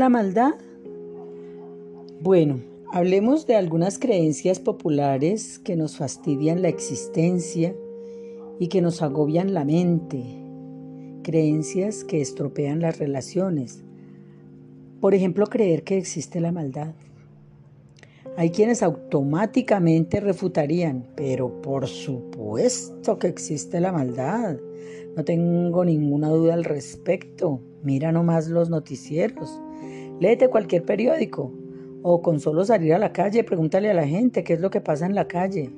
¿Qué es la maldad? Bueno, hablemos de algunas creencias populares que nos fastidian la existencia y que nos agobian la mente. Creencias que estropean las relaciones. Por ejemplo, creer que existe la maldad. Hay quienes automáticamente refutarían, pero por supuesto que existe la maldad. No tengo ninguna duda al respecto. Mira nomás los noticieros. Léete cualquier periódico. O con solo salir a la calle, pregúntale a la gente qué es lo que pasa en la calle.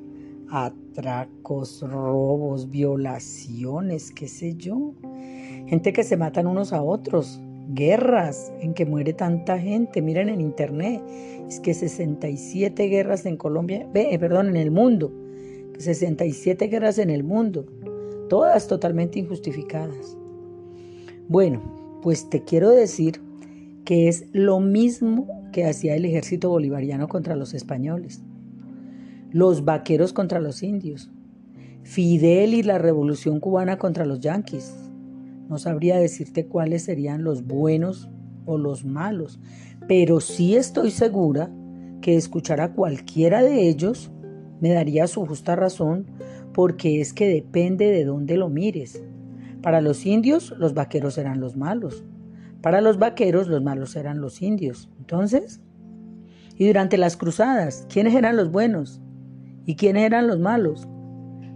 Atracos, robos, violaciones, qué sé yo. Gente que se matan unos a otros. Guerras en que muere tanta gente. Miren en internet. Es que 67 guerras en Colombia. Ve, perdón, en el mundo. 67 guerras en el mundo todas totalmente injustificadas. Bueno, pues te quiero decir que es lo mismo que hacía el ejército bolivariano contra los españoles, los vaqueros contra los indios, Fidel y la revolución cubana contra los yanquis. No sabría decirte cuáles serían los buenos o los malos, pero sí estoy segura que escuchar a cualquiera de ellos me daría su justa razón porque es que depende de dónde lo mires. Para los indios, los vaqueros eran los malos. Para los vaqueros, los malos eran los indios. Entonces, y durante las cruzadas, ¿quiénes eran los buenos? ¿Y quiénes eran los malos?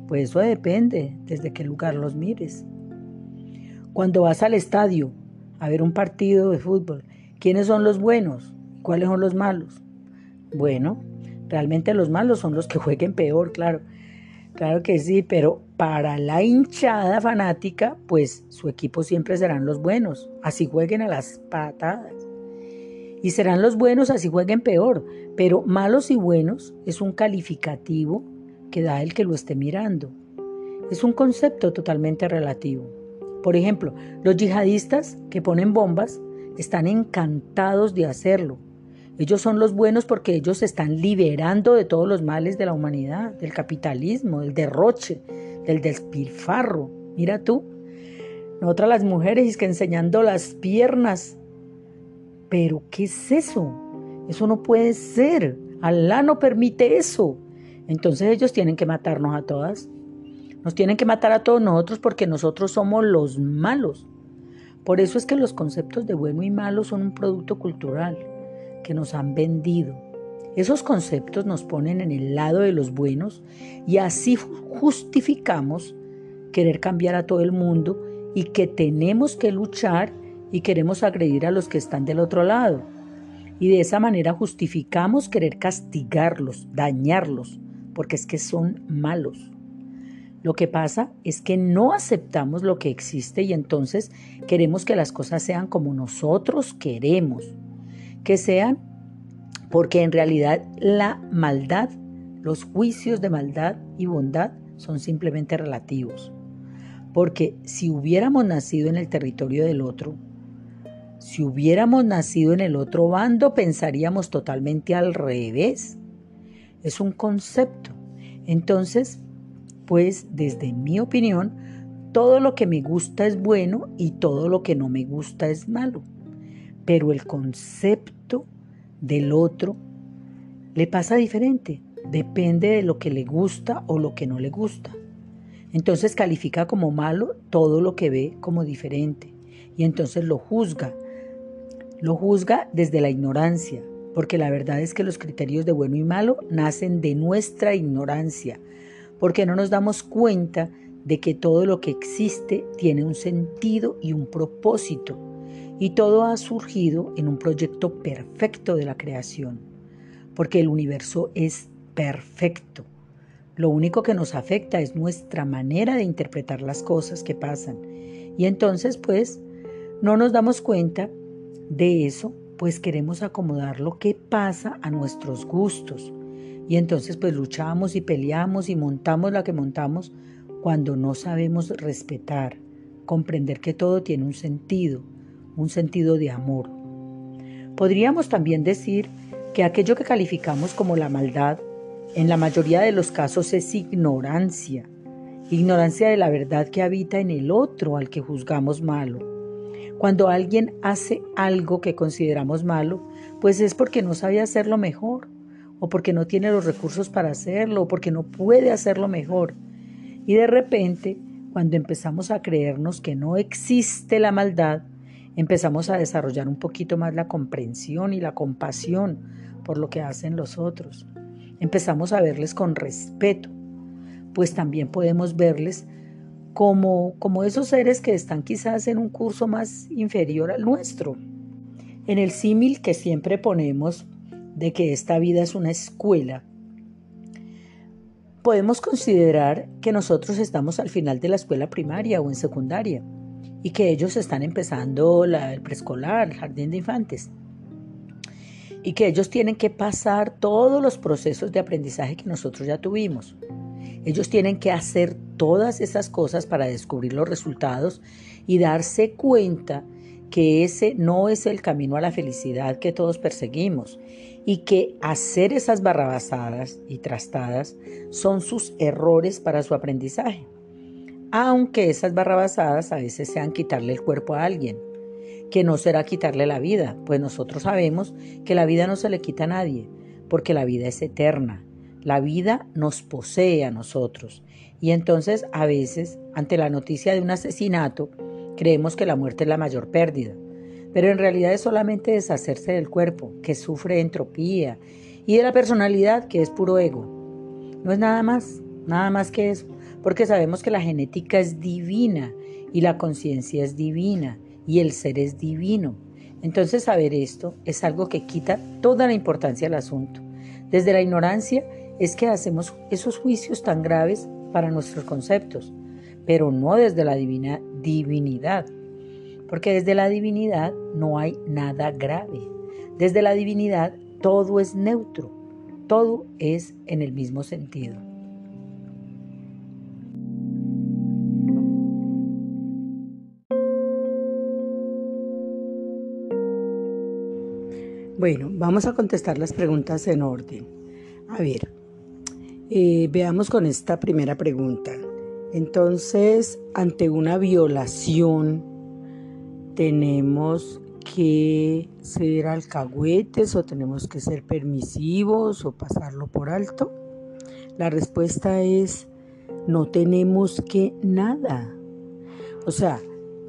Pues eso depende desde qué lugar los mires. Cuando vas al estadio a ver un partido de fútbol, ¿quiénes son los buenos? ¿Cuáles son los malos? Bueno, realmente los malos son los que jueguen peor, claro. Claro que sí, pero para la hinchada fanática, pues su equipo siempre serán los buenos, así jueguen a las patadas. Y serán los buenos así jueguen peor, pero malos y buenos es un calificativo que da el que lo esté mirando. Es un concepto totalmente relativo. Por ejemplo, los yihadistas que ponen bombas están encantados de hacerlo, ellos son los buenos porque ellos se están liberando de todos los males de la humanidad, del capitalismo, del derroche, del despilfarro. Mira tú, nosotras las mujeres es que enseñando las piernas. Pero ¿qué es eso? Eso no puede ser. Alá no permite eso. Entonces ellos tienen que matarnos a todas. Nos tienen que matar a todos nosotros porque nosotros somos los malos. Por eso es que los conceptos de bueno y malo son un producto cultural que nos han vendido. Esos conceptos nos ponen en el lado de los buenos y así justificamos querer cambiar a todo el mundo y que tenemos que luchar y queremos agredir a los que están del otro lado. Y de esa manera justificamos querer castigarlos, dañarlos, porque es que son malos. Lo que pasa es que no aceptamos lo que existe y entonces queremos que las cosas sean como nosotros queremos que sean, porque en realidad la maldad, los juicios de maldad y bondad son simplemente relativos. Porque si hubiéramos nacido en el territorio del otro, si hubiéramos nacido en el otro bando, pensaríamos totalmente al revés. Es un concepto. Entonces, pues desde mi opinión, todo lo que me gusta es bueno y todo lo que no me gusta es malo pero el concepto del otro le pasa diferente, depende de lo que le gusta o lo que no le gusta. Entonces califica como malo todo lo que ve como diferente y entonces lo juzga. Lo juzga desde la ignorancia, porque la verdad es que los criterios de bueno y malo nacen de nuestra ignorancia, porque no nos damos cuenta de que todo lo que existe tiene un sentido y un propósito y todo ha surgido en un proyecto perfecto de la creación, porque el universo es perfecto. Lo único que nos afecta es nuestra manera de interpretar las cosas que pasan. Y entonces, pues, no nos damos cuenta de eso, pues queremos acomodar lo que pasa a nuestros gustos. Y entonces, pues, luchamos y peleamos y montamos la que montamos cuando no sabemos respetar, comprender que todo tiene un sentido, un sentido de amor. Podríamos también decir que aquello que calificamos como la maldad, en la mayoría de los casos es ignorancia, ignorancia de la verdad que habita en el otro al que juzgamos malo. Cuando alguien hace algo que consideramos malo, pues es porque no sabe hacerlo mejor, o porque no tiene los recursos para hacerlo, o porque no puede hacerlo mejor. Y de repente, cuando empezamos a creernos que no existe la maldad, empezamos a desarrollar un poquito más la comprensión y la compasión por lo que hacen los otros. Empezamos a verles con respeto, pues también podemos verles como, como esos seres que están quizás en un curso más inferior al nuestro. En el símil que siempre ponemos de que esta vida es una escuela, podemos considerar que nosotros estamos al final de la escuela primaria o en secundaria y que ellos están empezando el preescolar, el jardín de infantes y que ellos tienen que pasar todos los procesos de aprendizaje que nosotros ya tuvimos. Ellos tienen que hacer todas esas cosas para descubrir los resultados y darse cuenta que ese no es el camino a la felicidad que todos perseguimos y que hacer esas barrabasadas y trastadas son sus errores para su aprendizaje. Aunque esas barrabasadas a veces sean quitarle el cuerpo a alguien, que no será quitarle la vida, pues nosotros sabemos que la vida no se le quita a nadie, porque la vida es eterna. La vida nos posee a nosotros. Y entonces a veces, ante la noticia de un asesinato, creemos que la muerte es la mayor pérdida. Pero en realidad es solamente deshacerse del cuerpo, que sufre entropía, y de la personalidad, que es puro ego. No es nada más, nada más que eso, porque sabemos que la genética es divina y la conciencia es divina y el ser es divino. Entonces saber esto es algo que quita toda la importancia al asunto. Desde la ignorancia es que hacemos esos juicios tan graves para nuestros conceptos, pero no desde la divina divinidad, porque desde la divinidad no hay nada grave. Desde la divinidad todo es neutro, todo es en el mismo sentido. Bueno, vamos a contestar las preguntas en orden. A ver, eh, veamos con esta primera pregunta. Entonces, ante una violación, tenemos que ser alcahuetes o tenemos que ser permisivos o pasarlo por alto. La respuesta es no tenemos que nada. O sea,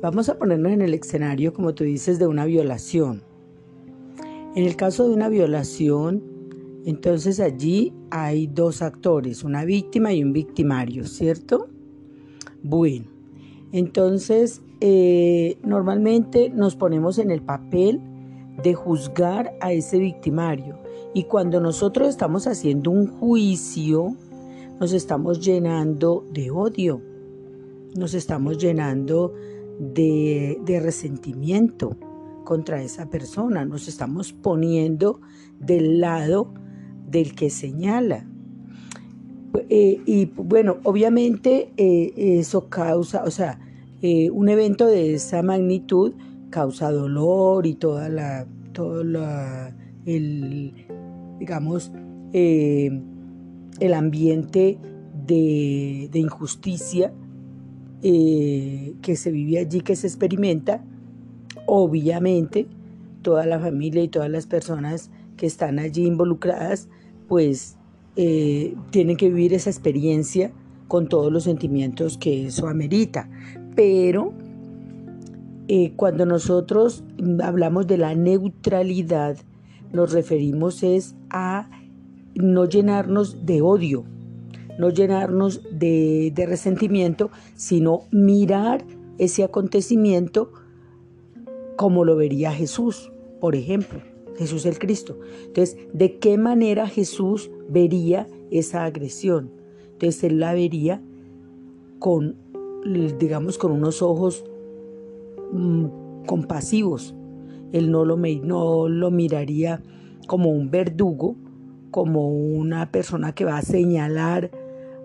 vamos a ponernos en el escenario, como tú dices, de una violación. En el caso de una violación, entonces allí hay dos actores, una víctima y un victimario, ¿cierto? Bueno, entonces eh, normalmente nos ponemos en el papel de juzgar a ese victimario y cuando nosotros estamos haciendo un juicio, nos estamos llenando de odio, nos estamos llenando de, de resentimiento contra esa persona, nos estamos poniendo del lado del que señala. Eh, y bueno, obviamente eh, eso causa, o sea, eh, un evento de esa magnitud causa dolor y toda la, todo la, el, digamos, el ambiente de, de injusticia que se vive allí, que se experimenta, Obviamente, toda la familia y todas las personas que están allí involucradas, pues eh, tienen que vivir esa experiencia con todos los sentimientos que eso amerita. Pero eh, cuando nosotros hablamos de la neutralidad, nos referimos es a no llenarnos de odio, no llenarnos de resentimiento, sino mirar ese acontecimiento como lo vería Jesús, por ejemplo, Jesús el Cristo. Entonces, ¿de qué manera Jesús vería esa agresión? Entonces, él la vería con, digamos, con unos ojos mm, compasivos. Él no lo, no lo miraría como un verdugo, como una persona que va a señalar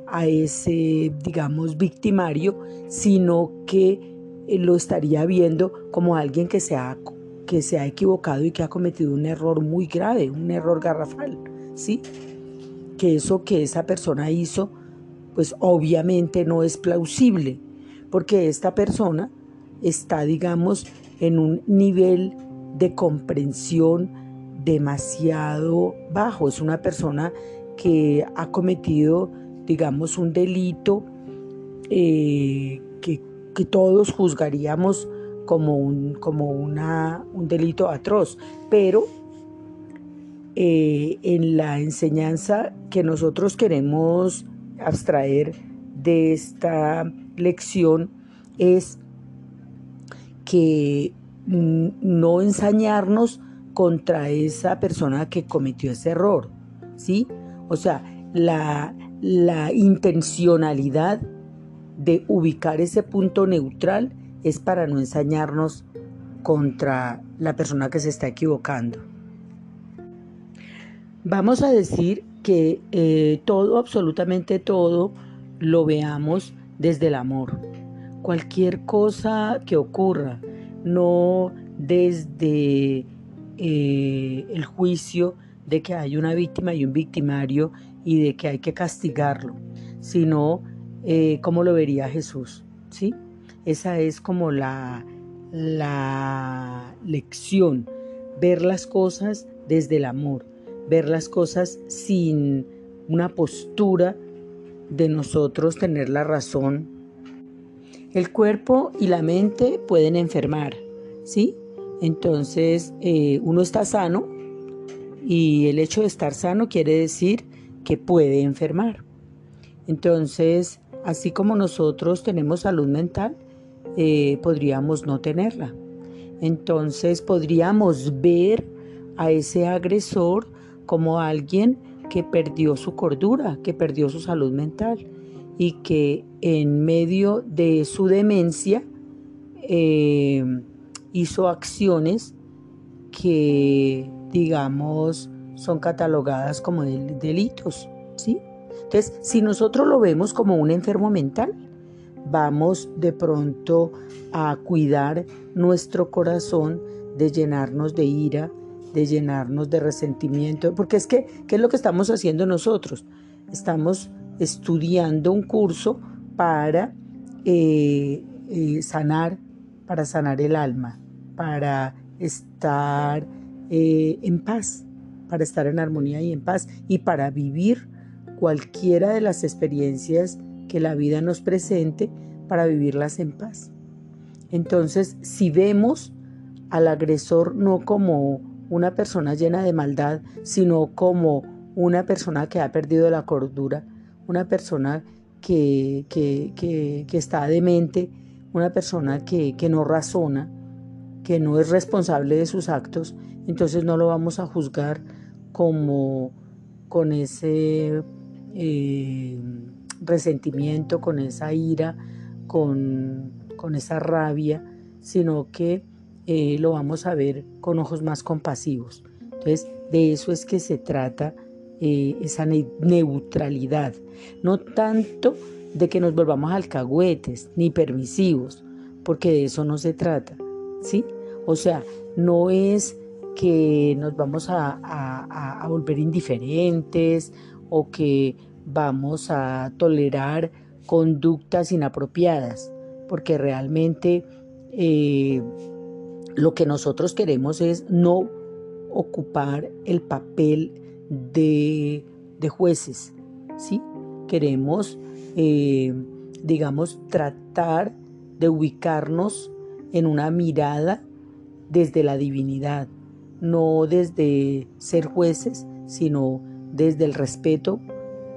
a ese, digamos, victimario, sino que lo estaría viendo como alguien que se, ha, que se ha equivocado y que ha cometido un error muy grave, un error garrafal, ¿sí? Que eso que esa persona hizo, pues obviamente no es plausible, porque esta persona está, digamos, en un nivel de comprensión demasiado bajo. Es una persona que ha cometido, digamos, un delito eh, que, todos juzgaríamos como un, como una, un delito atroz, pero eh, en la enseñanza que nosotros queremos abstraer de esta lección es que no ensañarnos contra esa persona que cometió ese error, ¿sí? O sea, la, la intencionalidad de ubicar ese punto neutral es para no ensañarnos contra la persona que se está equivocando. Vamos a decir que eh, todo, absolutamente todo, lo veamos desde el amor. Cualquier cosa que ocurra, no desde eh, el juicio de que hay una víctima y un victimario y de que hay que castigarlo, sino eh, como lo vería Jesús. ¿sí? Esa es como la, la lección, ver las cosas desde el amor ver las cosas sin una postura de nosotros tener la razón. El cuerpo y la mente pueden enfermar, ¿sí? Entonces eh, uno está sano y el hecho de estar sano quiere decir que puede enfermar. Entonces, así como nosotros tenemos salud mental, eh, podríamos no tenerla. Entonces podríamos ver a ese agresor como alguien que perdió su cordura, que perdió su salud mental y que en medio de su demencia eh, hizo acciones que, digamos, son catalogadas como delitos, ¿sí? Entonces, si nosotros lo vemos como un enfermo mental, vamos de pronto a cuidar nuestro corazón de llenarnos de ira, de llenarnos de resentimiento, porque es que, ¿qué es lo que estamos haciendo nosotros? Estamos estudiando un curso para eh, eh, sanar, para sanar el alma, para estar eh, en paz, para estar en armonía y en paz y para vivir cualquiera de las experiencias que la vida nos presente, para vivirlas en paz. Entonces, si vemos al agresor no como una persona llena de maldad, sino como una persona que ha perdido la cordura, una persona que, que, está demente, una persona que, no razona, que no es responsable de sus actos, entonces no lo vamos a juzgar como con ese eh, resentimiento, con esa ira, con, con esa rabia, sino que eh, lo vamos a ver con ojos más compasivos. Entonces, de eso es que se trata eh, esa neutralidad. No tanto de que nos volvamos alcahuetes ni permisivos, porque de eso no se trata. ¿Sí? O sea, no es que nos vamos a, a volver indiferentes o que vamos a tolerar conductas inapropiadas, porque realmente eh, lo que nosotros queremos es no ocupar el papel de, jueces, ¿sí? Queremos, eh, digamos, tratar de ubicarnos en una mirada desde la divinidad, no desde ser jueces, sino desde el respeto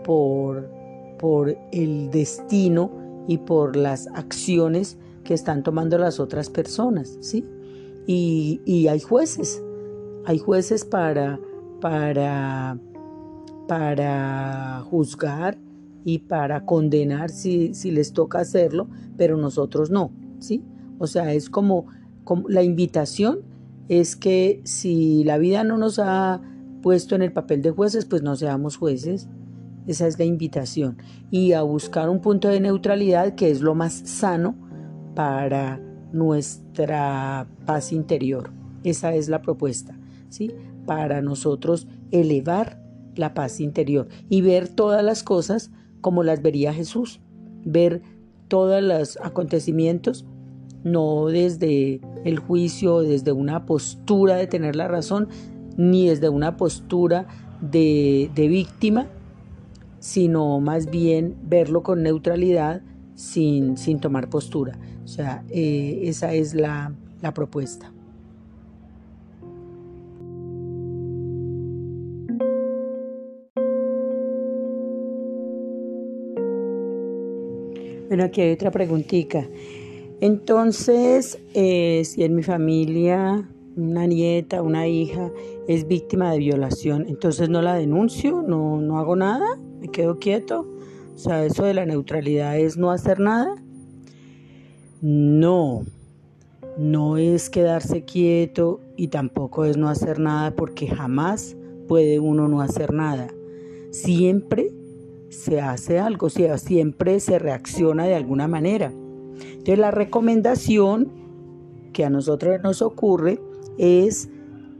por, por el destino y por las acciones que están tomando las otras personas, ¿sí? Y, hay jueces, hay jueces para, para, para juzgar y para condenar si, si, les toca hacerlo, pero nosotros no, ¿sí? O sea, es como, como la invitación es que si la vida no nos ha puesto en el papel de jueces, pues no seamos jueces. Esa es la invitación. Y a buscar un punto de neutralidad que es lo más sano para nuestra paz interior. Esa es la propuesta, ¿sí? Para nosotros elevar la paz interior y ver todas las cosas como las vería Jesús, ver todos los acontecimientos no desde el juicio, desde una postura de tener la razón, ni desde una postura de, víctima, sino más bien verlo con neutralidad sin, sin tomar postura. O sea, eh, esa es la, la propuesta. Bueno, aquí hay otra preguntita. Entonces, eh, si en mi familia una nieta, una hija es víctima de violación, entonces no la denuncio, no, no hago nada, me quedo quieto. O sea, eso de la neutralidad es no hacer nada. No, no es quedarse quieto y tampoco es no hacer nada porque jamás puede uno no hacer nada. Siempre se hace algo, o sea, siempre se reacciona de alguna manera. Entonces la recomendación que a nosotros nos ocurre es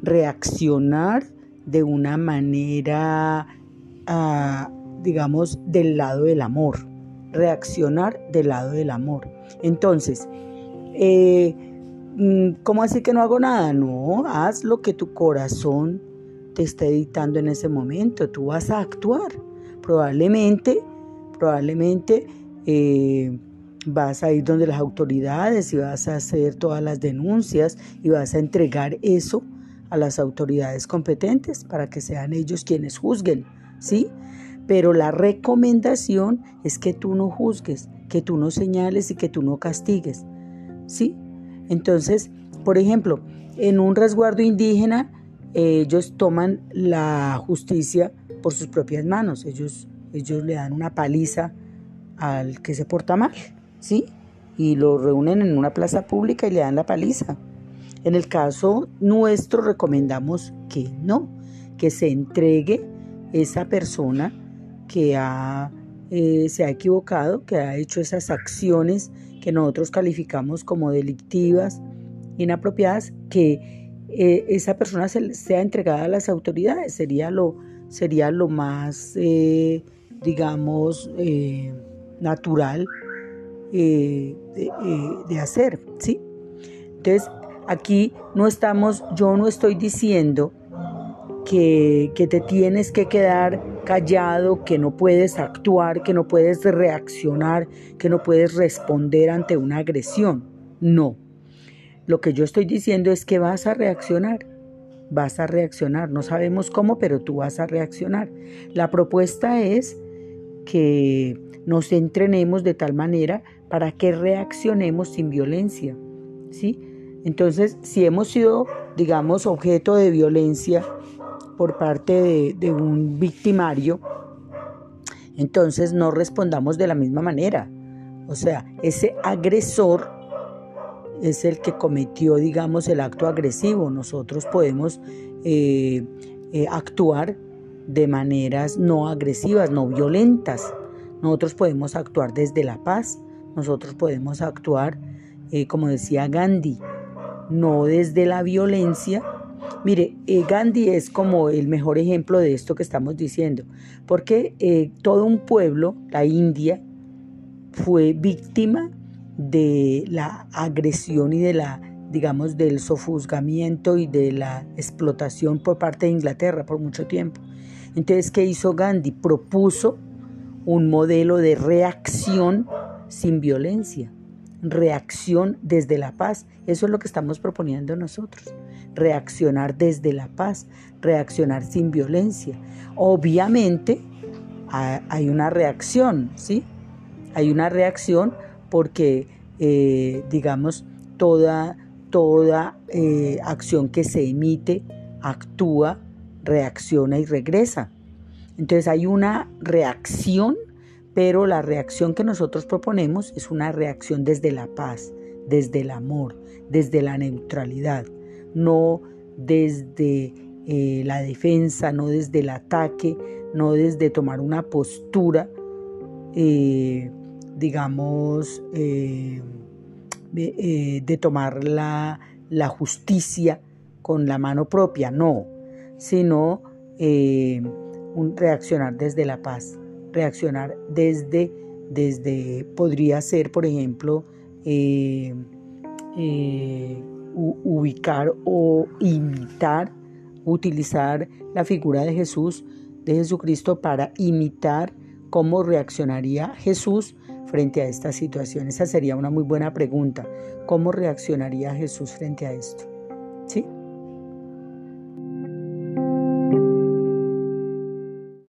reaccionar de una manera, ah, digamos, del lado del amor. Reaccionar del lado del amor. Entonces, eh, mm, ¿cómo así que no hago nada? No, haz lo que tu corazón te esté dictando en ese momento. Tú vas a actuar. Probablemente, probablemente eh, vas a ir donde las autoridades y vas a hacer todas las denuncias y vas a entregar eso a las autoridades competentes para que sean ellos quienes juzguen, ¿sí? Pero la recomendación es que tú no juzgues, que tú no señales y que tú no castigues, ¿sí? Entonces, por ejemplo, en un resguardo indígena, ellos toman la justicia por sus propias manos, ellos, ellos le dan una paliza al que se porta mal. ¿Sí? Y lo reúnen en una plaza pública y le dan la paliza. En el caso nuestro recomendamos que no, que se entregue esa persona que ha, eh, se ha equivocado, que ha hecho esas acciones que nosotros calificamos como delictivas, inapropiadas, que eh, esa persona sea entregada a las autoridades. Sería lo, sería lo más, eh, digamos, natural eh, eh, de, hacer, ¿sí? Entonces, aquí no estamos, yo no estoy diciendo que, que, te tienes que quedar callado, que no puedes actuar, que no puedes reaccionar, que no puedes responder ante una agresión. No. Lo que yo estoy diciendo es que vas a reaccionar. Vas a reaccionar. No sabemos cómo, pero tú vas a reaccionar. La propuesta es que nos entrenemos de tal manera para que reaccionemos sin violencia. ¿sí? Entonces, si hemos sido, digamos, objeto de violencia por parte de, un victimario, entonces no respondamos de la misma manera. O sea, ese agresor es el que cometió, digamos, el acto agresivo. Nosotros podemos eh, eh, actuar de maneras no agresivas, no violentas. Nosotros podemos actuar desde la paz, nosotros podemos actuar, eh, como decía Gandhi, no desde la violencia. Mire, eh, Gandhi es como el mejor ejemplo de esto que estamos diciendo, porque eh, todo un pueblo, la India, fue víctima de la agresión y de la, digamos, del sofusgamiento y de la explotación por parte de Inglaterra por mucho tiempo. Entonces, ¿qué hizo Gandhi? Propuso un modelo de reacción sin violencia, reacción desde la paz. Eso es lo que estamos proponiendo nosotros. Reaccionar desde la paz, reaccionar sin violencia. Obviamente hay una reacción, ¿sí? Hay una reacción porque, eh, digamos, toda, toda eh, acción que se emite actúa, reacciona y regresa. Entonces hay una reacción pero la reacción que nosotros proponemos es una reacción desde la paz, desde el amor, desde la neutralidad, no desde eh, la defensa, no desde el ataque, no desde tomar una postura, eh, digamos, eh, de tomar la, la, justicia con la mano propia, no, sino un reaccionar desde la paz reaccionar desde, desde podría ser, por ejemplo, eh, eh, ubicar o imitar, utilizar la figura de Jesús, de Jesucristo, para imitar cómo reaccionaría Jesús frente a esta situación. Esa sería una muy buena pregunta. ¿Cómo reaccionaría Jesús frente a esto?